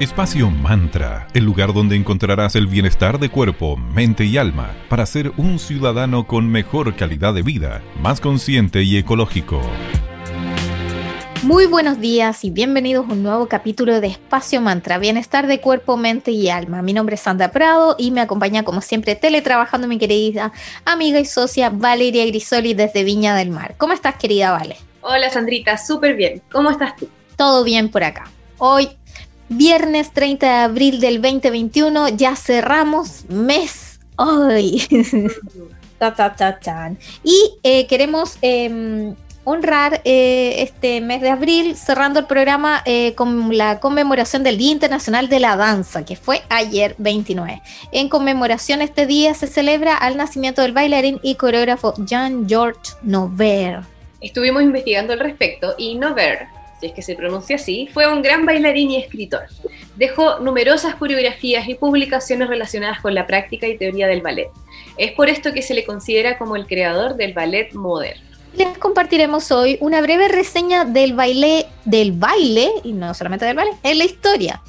Espacio Mantra, el lugar donde encontrarás el bienestar de cuerpo, mente y alma para ser un ciudadano con mejor calidad de vida, más consciente y ecológico. Muy buenos días y bienvenidos a un nuevo capítulo de Espacio Mantra, bienestar de cuerpo, mente y alma. Mi nombre es Sandra Prado y me acompaña como siempre teletrabajando mi querida amiga y socia Valeria Grisoli desde Viña del Mar. ¿Cómo estás querida Vale? Hola Sandrita, súper bien. ¿Cómo estás tú? Todo bien por acá. Hoy Viernes 30 de abril del 2021, ya cerramos mes hoy. y eh, queremos em, honrar eh, este mes de abril cerrando el programa eh, con la conmemoración del Día Internacional de la Danza, que fue ayer 29. En conmemoración este día se celebra al nacimiento del bailarín y coreógrafo Jean-Georges Nover. Estuvimos investigando al respecto y Nover si es que se pronuncia así, fue un gran bailarín y escritor. Dejó numerosas coreografías y publicaciones relacionadas con la práctica y teoría del ballet. Es por esto que se le considera como el creador del ballet moderno. Les compartiremos hoy una breve reseña del baile, del baile, y no solamente del baile, en la historia.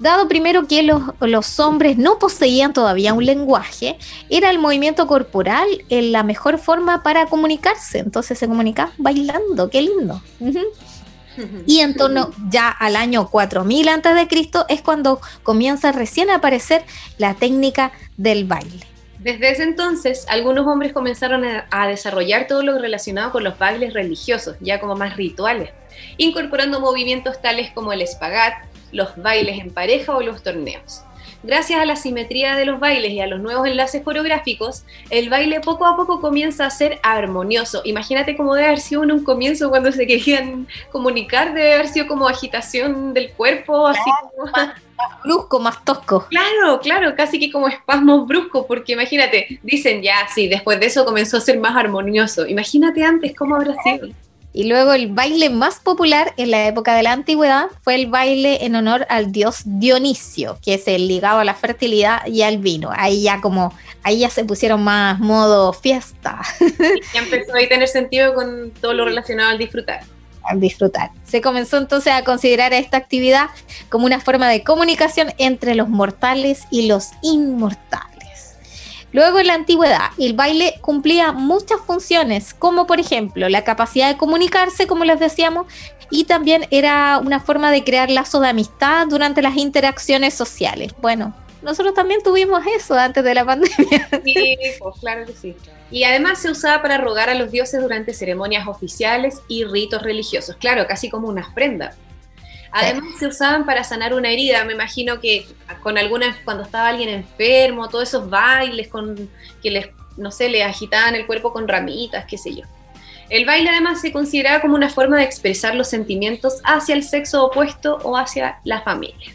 Dado primero que los, hombres no poseían todavía un lenguaje, era el movimiento corporal la mejor forma para comunicarse. Entonces se comunicaban bailando, qué lindo. Y en torno ya al año 4000 Cristo es cuando comienza recién a aparecer la técnica del baile. Desde ese entonces, algunos hombres comenzaron a, desarrollar todo lo relacionado con los bailes religiosos, ya como más rituales, incorporando movimientos tales como el espagat, los bailes en pareja o los torneos. Gracias a la simetría de los bailes y a los nuevos enlaces coreográficos, el baile poco a poco comienza a ser armonioso. Imagínate cómo debe haber sido en un comienzo cuando se querían comunicar, debe haber sido como agitación del cuerpo, así como... Más, brusco, más tosco. Claro, claro, casi que como espasmos bruscos, porque imagínate, dicen ya, sí, después de eso comenzó a ser más armonioso. Imagínate antes cómo habrá sido. Y luego el baile más popular en la época de la antigüedad fue el baile en honor al dios Dionisio, que es el ligado a la fertilidad y al vino. Ahí ya como, ahí ya se pusieron más modo fiesta. ya empezó a tener sentido con todo lo relacionado al disfrutar. Al disfrutar. Se comenzó entonces a considerar esta actividad como una forma de comunicación entre los mortales y los inmortales. Luego en la antigüedad, el baile cumplía muchas funciones, como por ejemplo la capacidad de comunicarse, como les decíamos, y también era una forma de crear lazos de amistad durante las interacciones sociales. Bueno, nosotros también tuvimos eso antes de la pandemia. Sí, pues claro que sí. Y además se usaba para rogar a los dioses durante ceremonias oficiales y ritos religiosos, claro, casi como unas prendas. Además se usaban para sanar una herida, me imagino que con algunas, cuando estaba alguien enfermo, todos esos bailes con que les, no sé, le agitaban el cuerpo con ramitas, qué sé yo. El baile además se consideraba como una forma de expresar los sentimientos hacia el sexo opuesto o hacia la familia.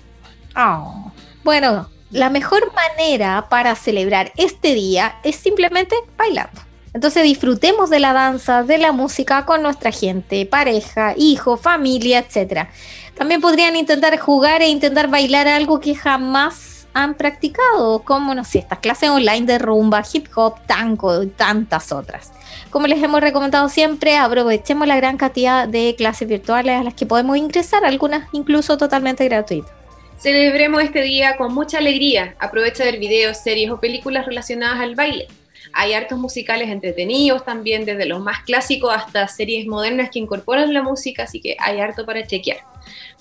Oh. Bueno, la mejor manera para celebrar este día es simplemente bailando. Entonces disfrutemos de la danza, de la música con nuestra gente, pareja, hijo, familia, etc. También podrían intentar jugar e intentar bailar algo que jamás han practicado, como no sé, estas clases online de rumba, hip hop, tango y tantas otras. Como les hemos recomendado siempre, aprovechemos la gran cantidad de clases virtuales a las que podemos ingresar, algunas incluso totalmente gratuitas. Celebremos este día con mucha alegría. Aprovecha ver videos, series o películas relacionadas al baile. Hay hartos musicales entretenidos también, desde los más clásicos hasta series modernas que incorporan la música, así que hay harto para chequear.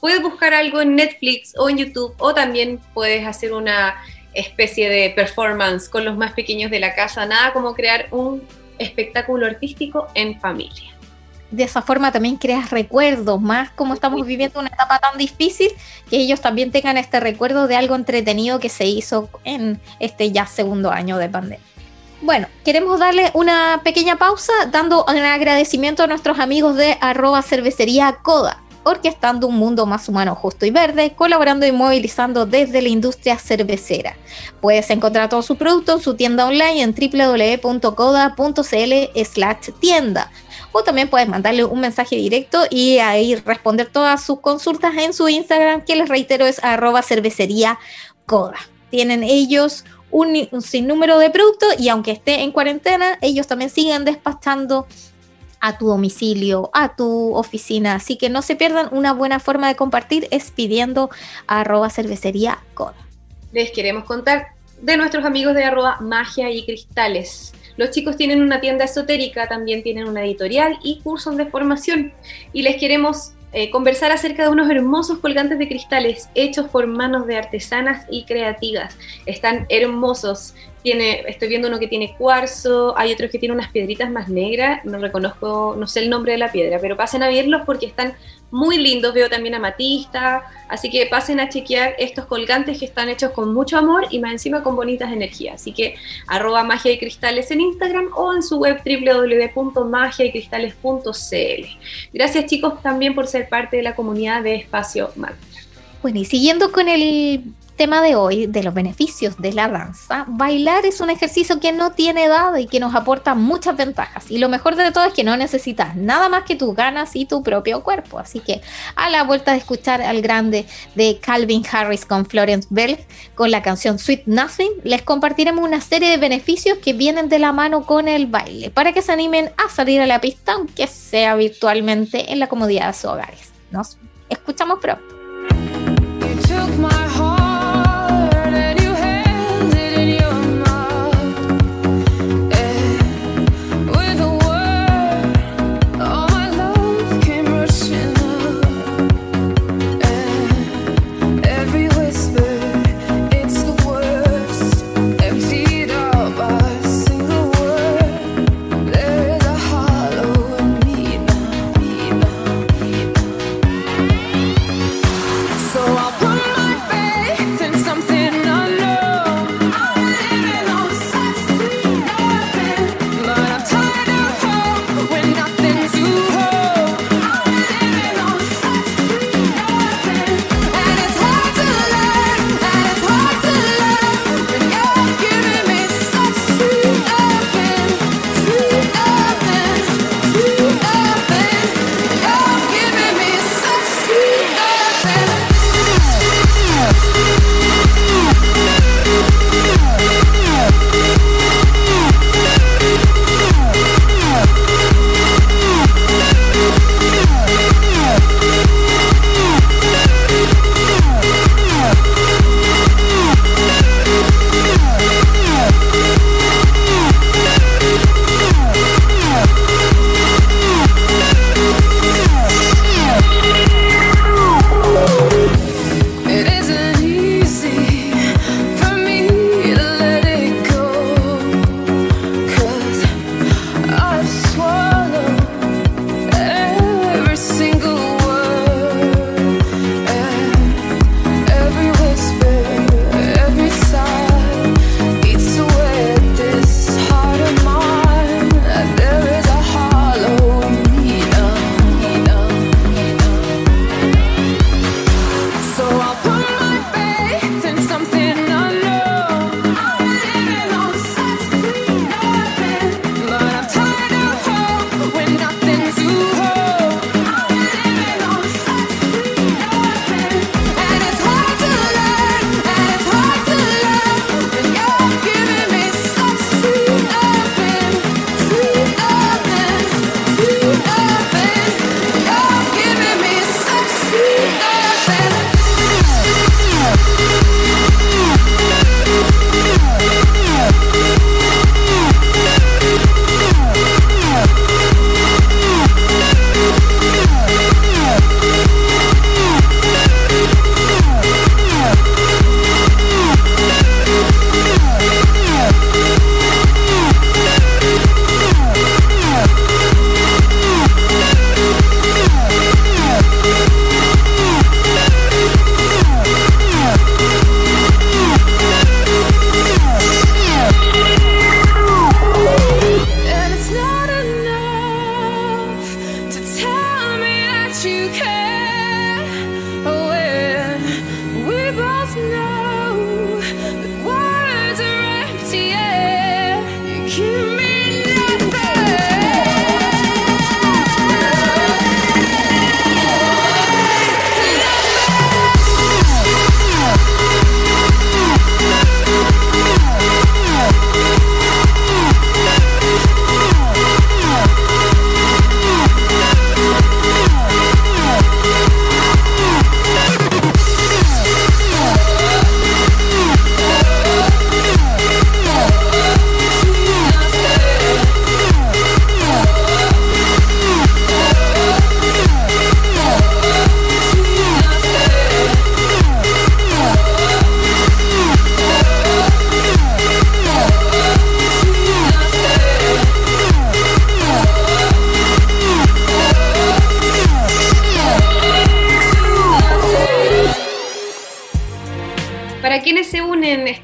Puedes buscar algo en Netflix o en YouTube o también puedes hacer una especie de performance con los más pequeños de la casa, nada como crear un espectáculo artístico en familia. De esa forma también creas recuerdos, más como estamos viviendo una etapa tan difícil, que ellos también tengan este recuerdo de algo entretenido que se hizo en este ya segundo año de pandemia. Bueno, queremos darle una pequeña pausa dando un agradecimiento a nuestros amigos de arroba cervecería Coda, orquestando un mundo más humano, justo y verde, colaborando y movilizando desde la industria cervecera. Puedes encontrar todos sus productos en su tienda online en www.coda.cl slash tienda. O también puedes mandarle un mensaje directo y ahí responder todas sus consultas en su Instagram, que les reitero es arroba cervecería. Tienen ellos un, sinnúmero de productos y aunque esté en cuarentena, ellos también siguen despachando a tu domicilio, a tu oficina. Así que no se pierdan, una buena forma de compartir es pidiendo a arroba cervecería con. Les queremos contar de nuestros amigos de arroba magia y cristales. Los chicos tienen una tienda esotérica, también tienen una editorial y cursos de formación. Y les queremos eh, conversar acerca de unos hermosos colgantes de cristales hechos por manos de artesanas y creativas. Están hermosos. Tiene, estoy viendo uno que tiene cuarzo, hay otros que tienen unas piedritas más negras, no reconozco, no sé el nombre de la piedra, pero pasen a verlos porque están muy lindos, veo también amatista, así que pasen a chequear estos colgantes que están hechos con mucho amor y más encima con bonitas energías. Así que arroba magia y cristales en Instagram o en su web www.magiaycristales.cl. Gracias chicos también por ser parte de la comunidad de Espacio Mantra. Bueno, y siguiendo con el tema de hoy, de los beneficios de la danza, bailar es un ejercicio que no tiene edad y que nos aporta muchas ventajas. Y lo mejor de todo es que no necesitas nada más que tus ganas y tu propio cuerpo. Así que a la vuelta de escuchar al grande de Calvin Harris con Florence Bell con la canción Sweet Nothing, les compartiremos una serie de beneficios que vienen de la mano con el baile para que se animen a salir a la pista, aunque sea virtualmente en la comodidad de sus hogares. Nos escuchamos pronto.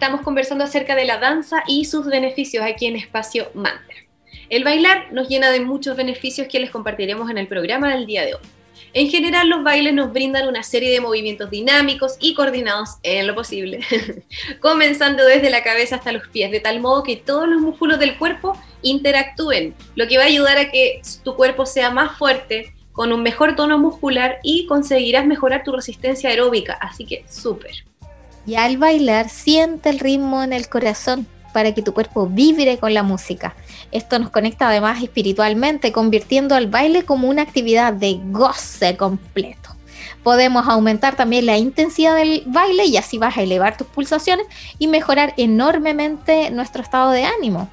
Estamos conversando acerca de la danza y sus beneficios aquí en Espacio Mantra. El bailar nos llena de muchos beneficios que les compartiremos en el programa del día de hoy. En general, los bailes nos brindan una serie de movimientos dinámicos y coordinados en lo posible, comenzando desde la cabeza hasta los pies, de tal modo que todos los músculos del cuerpo interactúen, lo que va a ayudar a que tu cuerpo sea más fuerte, con un mejor tono muscular y conseguirás mejorar tu resistencia aeróbica, así que súper. Y al bailar, siente el ritmo en el corazón para que tu cuerpo vibre con la música. Esto nos conecta además espiritualmente, convirtiendo al baile como una actividad de goce completo. Podemos aumentar también la intensidad del baile y así vas a elevar tus pulsaciones y mejorar enormemente nuestro estado de ánimo.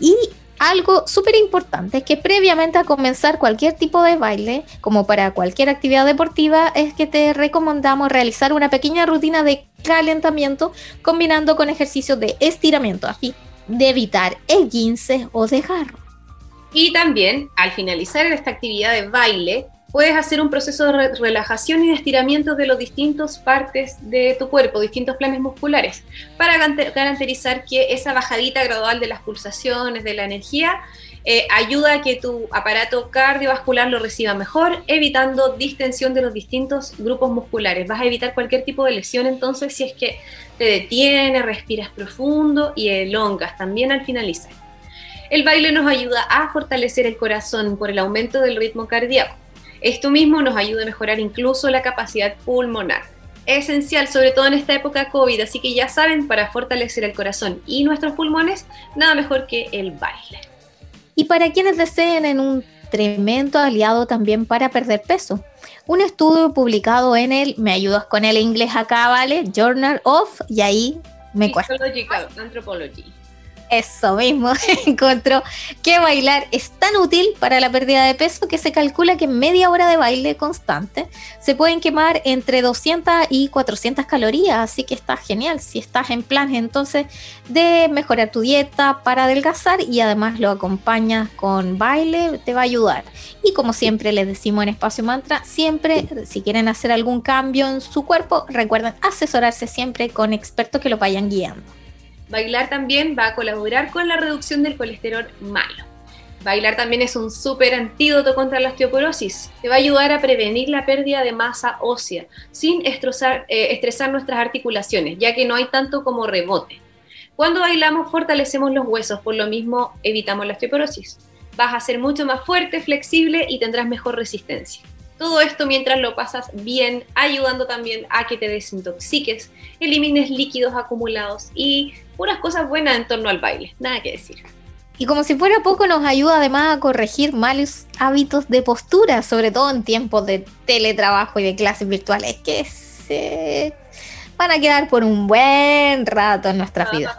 Y algo súper importante es que previamente a comenzar cualquier tipo de baile, como para cualquier actividad deportiva, es que te recomendamos realizar una pequeña rutina de calentamiento combinando con ejercicios de estiramiento, así de evitar el guince o desgarro. Y también, al finalizar esta actividad de baile, puedes hacer un proceso de relajación y de estiramiento de las distintas partes de tu cuerpo, distintos planes musculares, para garantizar que esa bajadita gradual de las pulsaciones, de la energía, eh, ayuda a que tu aparato cardiovascular lo reciba mejor, evitando distensión de los distintos grupos musculares. Vas a evitar cualquier tipo de lesión entonces si es que te detienes, respiras profundo y elongas también al finalizar. El baile nos ayuda a fortalecer el corazón por el aumento del ritmo cardíaco esto mismo nos ayuda a mejorar incluso la capacidad pulmonar. esencial, sobre todo en esta época COVID, así que ya saben, para fortalecer el corazón y nuestros pulmones, nada mejor que el baile. Y para quienes deseen en un tremendo aliado también para perder peso. Un estudio publicado en el, me ayudas con el inglés acá, ¿vale? Journal of, y ahí me cuesta. Anthropology. Eso mismo, encontró que bailar es tan útil para la pérdida de peso que se calcula que media hora de baile constante se pueden quemar entre 200 y 400 calorías, así que está genial si estás en plan entonces de mejorar tu dieta para adelgazar y además lo acompañas con baile, te va a ayudar. Y como siempre les decimos en Espacio Mantra, siempre si quieren hacer algún cambio en su cuerpo, recuerden asesorarse siempre con expertos que lo vayan guiando. Bailar también va a colaborar con la reducción del colesterol malo. Bailar también es un súper antídoto contra la osteoporosis. Te va a ayudar a prevenir la pérdida de masa ósea sin estresar, eh, estresar nuestras articulaciones, ya que no hay tanto como rebote. Cuando bailamos fortalecemos los huesos, por lo mismo evitamos la osteoporosis. Vas a ser mucho más fuerte, flexible y tendrás mejor resistencia. Todo esto mientras lo pasas bien, ayudando también a que te desintoxiques, elimines líquidos acumulados y puras cosas buenas en torno al baile, nada que decir. Y como si fuera poco, nos ayuda además a corregir malos hábitos de postura, sobre todo en tiempos de teletrabajo y de clases virtuales, que se van a quedar por un buen rato en nuestras vidas.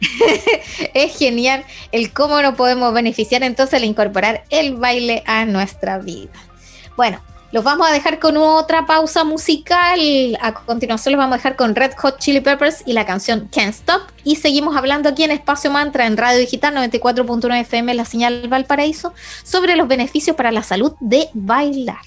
es genial el cómo nos podemos beneficiar entonces al incorporar el baile a nuestra vida. Bueno, los vamos a dejar con otra pausa musical. A continuación los vamos a dejar con Red Hot Chili Peppers y la canción Can't Stop. Y seguimos hablando aquí en Espacio Mantra en Radio Digital 94.9 FM, la señal Valparaíso, sobre los beneficios para la salud de bailar.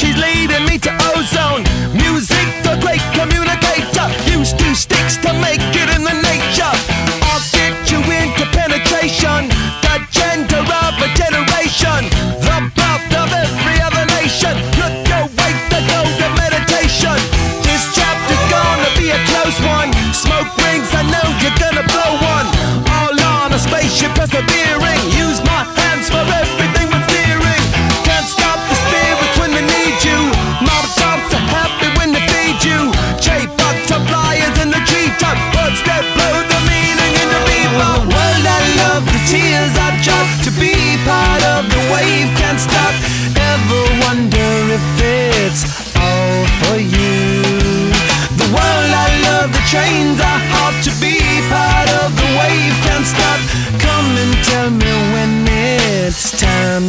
She's leading me to ozone. Music, the great communicator. Used two sticks to make it in the nature. I'll get you into penetration.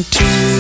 To.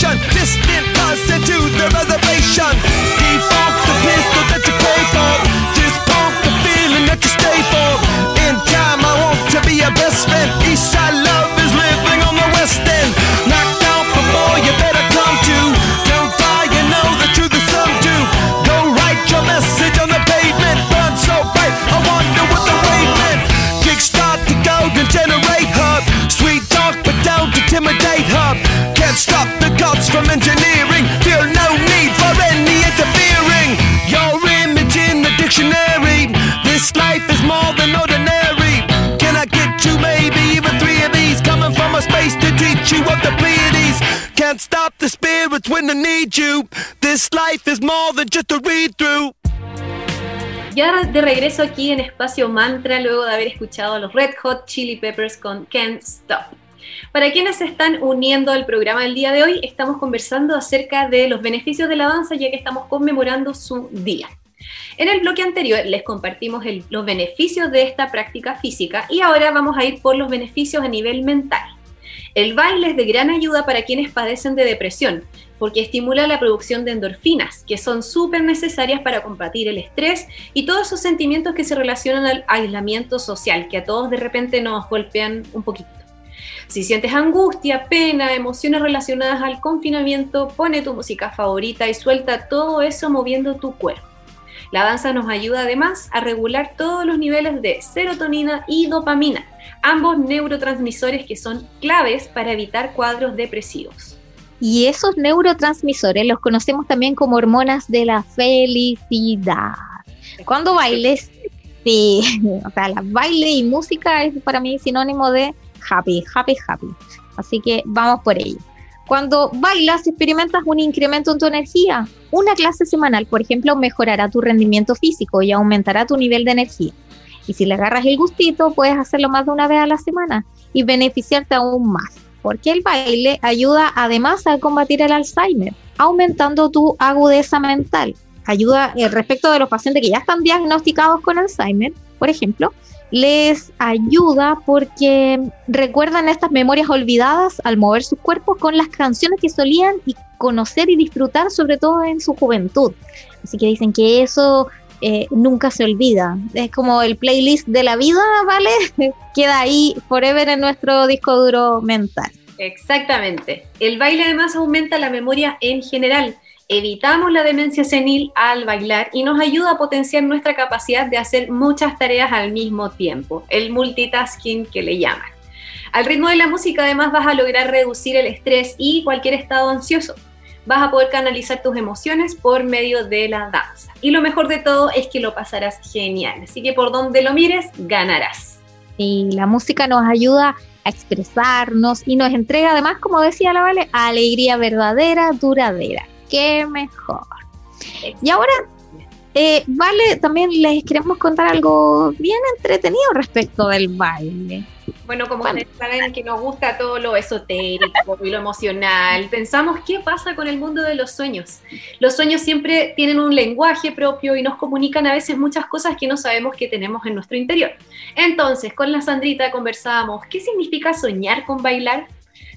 This Ya de regreso aquí en Espacio Mantra, luego de haber escuchado los Red Hot Chili Peppers con Can't Stop. Para quienes se están uniendo al programa del día de hoy, estamos conversando acerca de los beneficios de la danza, ya que estamos conmemorando su día. En el bloque anterior les compartimos los beneficios de esta práctica física y ahora vamos a ir por los beneficios a nivel mental. El baile es de gran ayuda para quienes padecen de depresión, porque estimula la producción de endorfinas, que son súper necesarias para combatir el estrés y todos esos sentimientos que se relacionan al aislamiento social, que a todos de repente nos golpean un poquito. Si sientes angustia, pena, emociones relacionadas al confinamiento, pone tu música favorita y suelta todo eso moviendo tu cuerpo. La danza nos ayuda además a regular todos los niveles de serotonina y dopamina, ambos neurotransmisores que son claves para evitar cuadros depresivos. Y esos neurotransmisores los conocemos también como hormonas de la felicidad. Cuando bailes, sí, o sea, la baile y música es para mí sinónimo de happy, happy, happy. Así que vamos por ello. Cuando bailas, experimentas un incremento en tu energía. Una clase semanal, por ejemplo, mejorará tu rendimiento físico y aumentará tu nivel de energía. Y si le agarras el gustito, puedes hacerlo más de una vez a la semana y beneficiarte aún más. Porque el baile ayuda además a combatir el Alzheimer, aumentando tu agudeza mental. Ayuda eh, respecto de los pacientes que ya están diagnosticados con Alzheimer, por ejemplo, les ayuda porque recuerdan estas memorias olvidadas al mover sus cuerpos con las canciones que solían y conocer y disfrutar, sobre todo en su juventud. Así que dicen que eso eh, nunca se olvida. Es como el playlist de la vida, ¿vale? Queda ahí forever en nuestro disco duro mental. Exactamente. El baile además aumenta la memoria en general. Evitamos la demencia senil al bailar y nos ayuda a potenciar nuestra capacidad de hacer muchas tareas al mismo tiempo, el multitasking que le llaman. Al ritmo de la música además vas a lograr reducir el estrés y cualquier estado ansioso. Vas a poder canalizar tus emociones por medio de la danza. Y lo mejor de todo es que lo pasarás genial. Así que por donde lo mires, ganarás. Y la música nos ayuda a expresarnos y nos entrega además, como decía la Vale, alegría verdadera, duradera. ¡Qué mejor! Y ahora eh, vale, también les queremos contar algo bien entretenido respecto del baile. Bueno, como ustedes saben que nos gusta todo lo esotérico y lo emocional, pensamos qué pasa con el mundo de los sueños. Los sueños siempre tienen un lenguaje propio y nos comunican a veces muchas cosas que no sabemos que tenemos en nuestro interior. Entonces, con la Sandrita conversábamos, ¿qué significa soñar con bailar?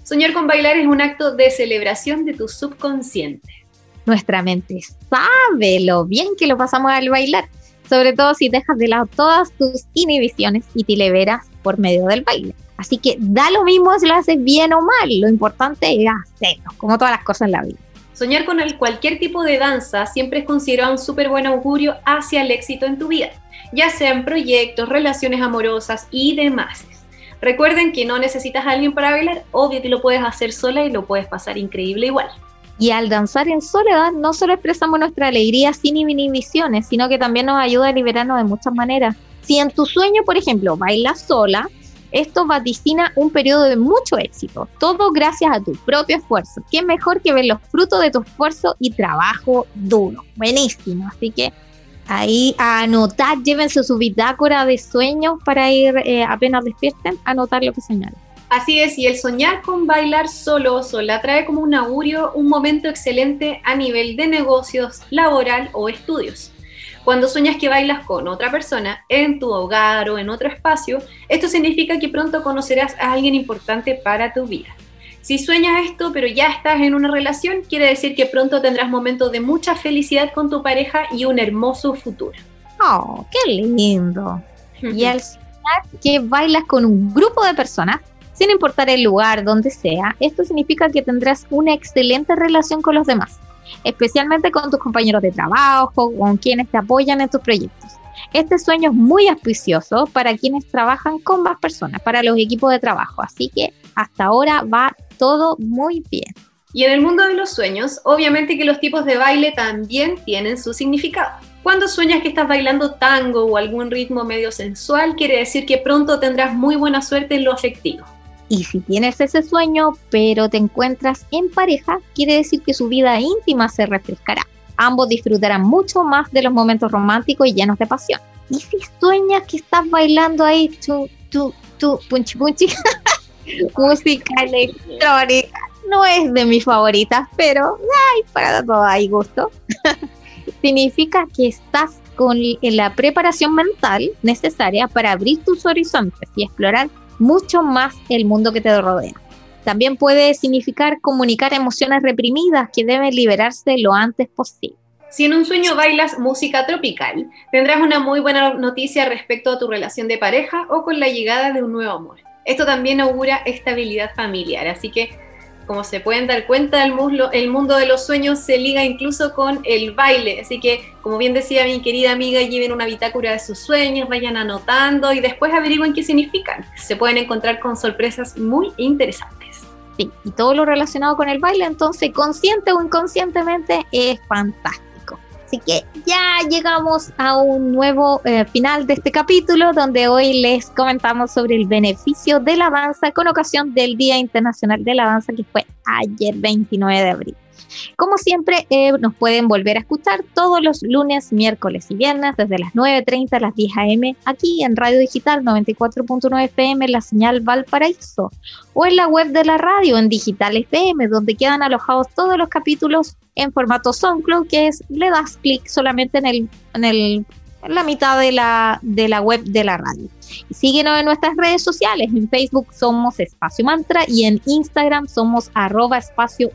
Soñar con bailar es un acto de celebración de tu subconsciente nuestra mente sabe lo bien que lo pasamos al bailar, sobre todo si dejas de lado todas tus inhibiciones y te liberas por medio del baile. Así que da lo mismo si lo haces bien o mal, lo importante es hacerlo, como todas las cosas en la vida. Soñar con el, cualquier tipo de danza siempre es considerado un súper buen augurio hacia el éxito en tu vida, ya sea en proyectos, relaciones amorosas y demás. Recuerden que no necesitas a alguien para bailar, obvio que lo puedes hacer sola y lo puedes pasar increíble igual. Y al danzar en soledad no solo expresamos nuestra alegría sin inhibiciones, sino que también nos ayuda a liberarnos de muchas maneras. Si en tu sueño, por ejemplo, bailas sola, esto vaticina un periodo de mucho éxito, todo gracias a tu propio esfuerzo. Qué mejor que ver los frutos de tu esfuerzo y trabajo duro. Buenísimo. Así que ahí anotar, llévense su bitácora de sueños para ir eh, apenas despierten, anotar lo que señalan. Así es, y el soñar con bailar solo o sola trae como un augurio un momento excelente a nivel de negocios, laboral o estudios. Cuando sueñas que bailas con otra persona en tu hogar o en otro espacio, esto significa que pronto conocerás a alguien importante para tu vida. Si sueñas esto pero ya estás en una relación, quiere decir que pronto tendrás momentos de mucha felicidad con tu pareja y un hermoso futuro. ¡Oh, qué lindo! y al soñar que bailas con un grupo de personas, sin importar el lugar, donde sea, esto significa que tendrás una excelente relación con los demás, especialmente con tus compañeros de trabajo, con quienes te apoyan en tus proyectos. Este sueño es muy auspicioso para quienes trabajan con más personas, para los equipos de trabajo, así que hasta ahora va todo muy bien. Y en el mundo de los sueños, obviamente que los tipos de baile también tienen su significado. Cuando sueñas que estás bailando tango o algún ritmo medio sensual, quiere decir que pronto tendrás muy buena suerte en lo afectivo. Y si tienes ese sueño, pero te encuentras en pareja, quiere decir que su vida íntima se refrescará. Ambos disfrutarán mucho más de los momentos románticos y llenos de pasión. Y si sueñas que estás bailando ahí, tu, tu, tu, punchi punchi, música electrónica, no es de mis favoritas, pero ay, para todo hay gusto. Significa que estás con la preparación mental necesaria para abrir tus horizontes y explorar mucho más el mundo que te rodea. También puede significar comunicar emociones reprimidas que deben liberarse lo antes posible. Si en un sueño bailas música tropical, tendrás una muy buena noticia respecto a tu relación de pareja o con la llegada de un nuevo amor. Esto también augura estabilidad familiar, así que como se pueden dar cuenta, el, muslo, el mundo de los sueños se liga incluso con el baile. Así que, como bien decía mi querida amiga, lleven una bitácora de sus sueños, vayan anotando y después averigüen qué significan. Se pueden encontrar con sorpresas muy interesantes. Sí, y todo lo relacionado con el baile, entonces, consciente o inconscientemente, es fantástico. Así que ya llegamos a un nuevo eh, final de este capítulo donde hoy les comentamos sobre el beneficio de la danza con ocasión del Día Internacional de la Danza que fue ayer 29 de abril. Como siempre, eh, nos pueden volver a escuchar todos los lunes, miércoles y viernes desde las 9.30 a las 10 a.m. aquí en Radio Digital 94.9 FM, la señal Valparaíso, o en la web de la radio en Digital FM, donde quedan alojados todos los capítulos en formato SoundCloud, que es le das clic solamente en el, en el en la mitad de la, de la web de la radio. Y síguenos en nuestras redes sociales. En Facebook somos Espacio Mantra y en Instagram somos arroba espacio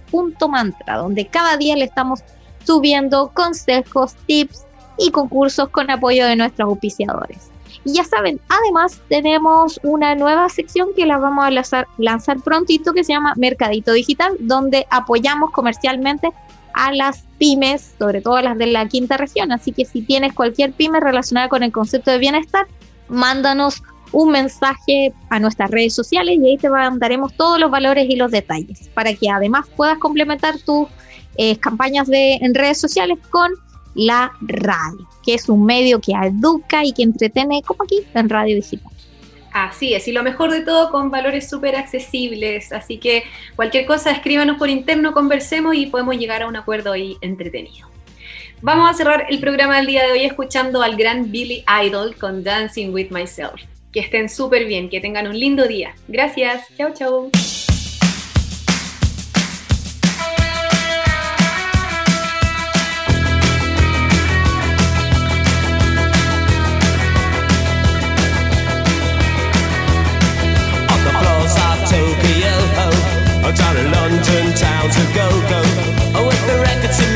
mantra, donde cada día le estamos subiendo consejos, tips y concursos con apoyo de nuestros auspiciadores. Y ya saben, además tenemos una nueva sección que la vamos a lanzar, lanzar prontito que se llama Mercadito Digital, donde apoyamos comercialmente a las pymes, sobre todo las de la quinta región. Así que si tienes cualquier pyme relacionada con el concepto de bienestar, mándanos un mensaje a nuestras redes sociales y ahí te mandaremos todos los valores y los detalles para que además puedas complementar tus eh, campañas de, en redes sociales con la radio, que es un medio que educa y que entretiene como aquí en Radio Digital. Así es, y lo mejor de todo con valores súper accesibles, así que cualquier cosa escríbanos por interno, conversemos y podemos llegar a un acuerdo ahí entretenido. Vamos a cerrar el programa del día de hoy escuchando al gran Billy Idol con Dancing with Myself. Que estén súper bien, que tengan un lindo día. Gracias, chao chao.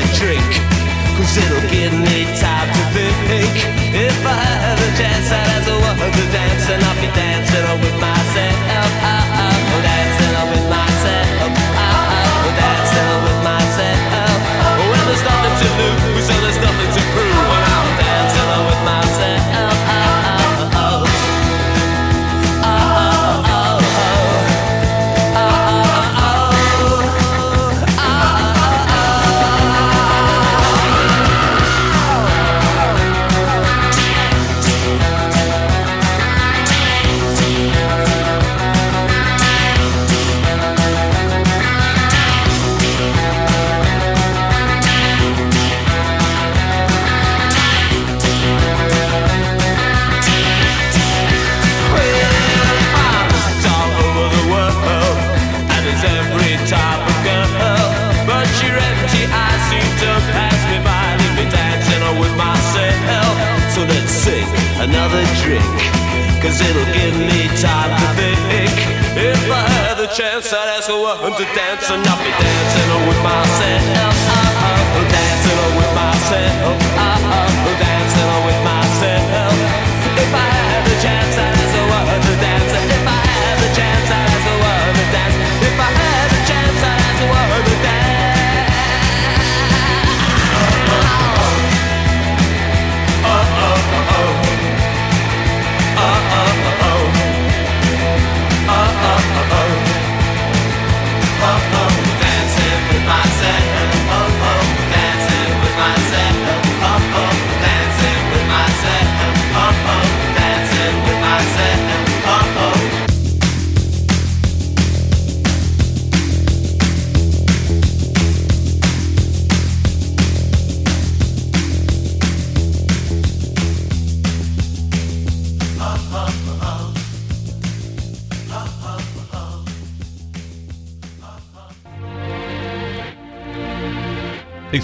another drink. Cause it'll give me time to think If I had a chance I'd ask a woman to dance And I'll be dancing with myself so I hunt to dance and I'll be dancing.